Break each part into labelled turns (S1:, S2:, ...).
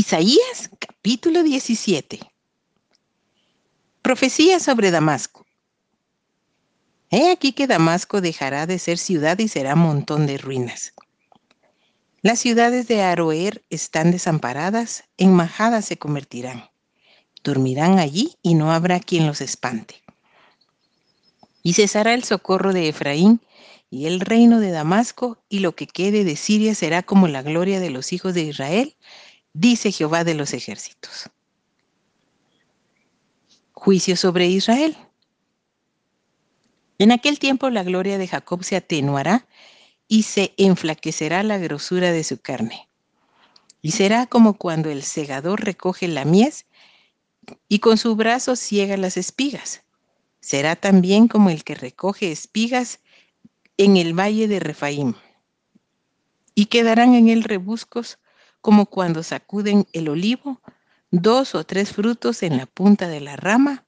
S1: Isaías capítulo 17. Profecía sobre Damasco. He aquí que Damasco dejará de ser ciudad y será montón de ruinas. Las ciudades de Aroer están desamparadas, en majadas se convertirán. Dormirán allí y no habrá quien los espante. Y cesará el socorro de Efraín y el reino de Damasco, y lo que quede de Siria será como la gloria de los hijos de Israel, dice Jehová de los ejércitos. Juicio sobre Israel. En aquel tiempo la gloria de Jacob se atenuará y se enflaquecerá la grosura de su carne. Y será como cuando el segador recoge la mies y con su brazo ciega las espigas. Será también como el que recoge espigas en el valle de Refaim. Y quedarán en él rebuscos como cuando sacuden el olivo, dos o tres frutos en la punta de la rama,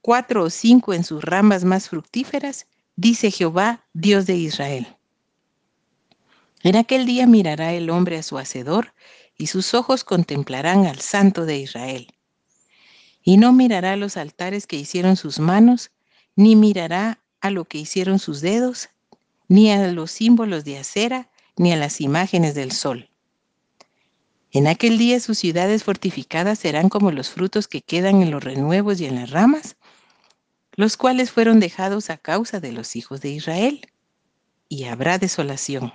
S1: cuatro o cinco en sus ramas más fructíferas, dice Jehová, Dios de Israel. En aquel día mirará el hombre a su hacedor, y sus ojos contemplarán al Santo de Israel. Y no mirará los altares que hicieron sus manos, ni mirará a lo que hicieron sus dedos, ni a los símbolos de acera, ni a las imágenes del sol. En aquel día sus ciudades fortificadas serán como los frutos que quedan en los renuevos y en las ramas, los cuales fueron dejados a causa de los hijos de Israel, y habrá desolación.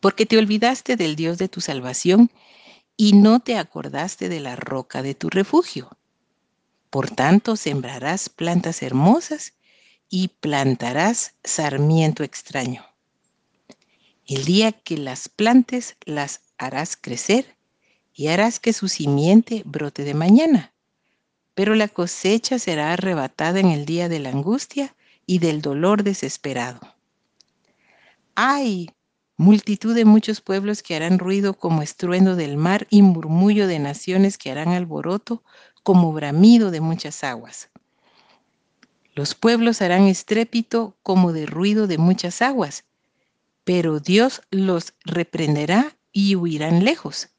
S1: Porque te olvidaste del Dios de tu salvación y no te acordaste de la roca de tu refugio. Por tanto, sembrarás plantas hermosas y plantarás sarmiento extraño. El día que las plantes las harás crecer y harás que su simiente brote de mañana. Pero la cosecha será arrebatada en el día de la angustia y del dolor desesperado. ¡Ay! Multitud de muchos pueblos que harán ruido como estruendo del mar y murmullo de naciones que harán alboroto como bramido de muchas aguas. Los pueblos harán estrépito como de ruido de muchas aguas pero Dios los reprenderá y huirán lejos.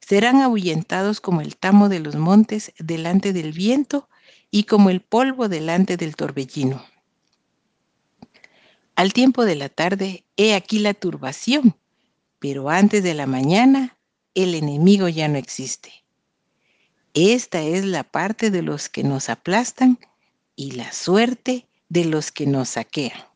S1: Serán ahuyentados como el tamo de los montes delante del viento y como el polvo delante del torbellino. Al tiempo de la tarde, he aquí la turbación, pero antes de la mañana, el enemigo ya no existe. Esta es la parte de los que nos aplastan y la suerte de los que nos saquean.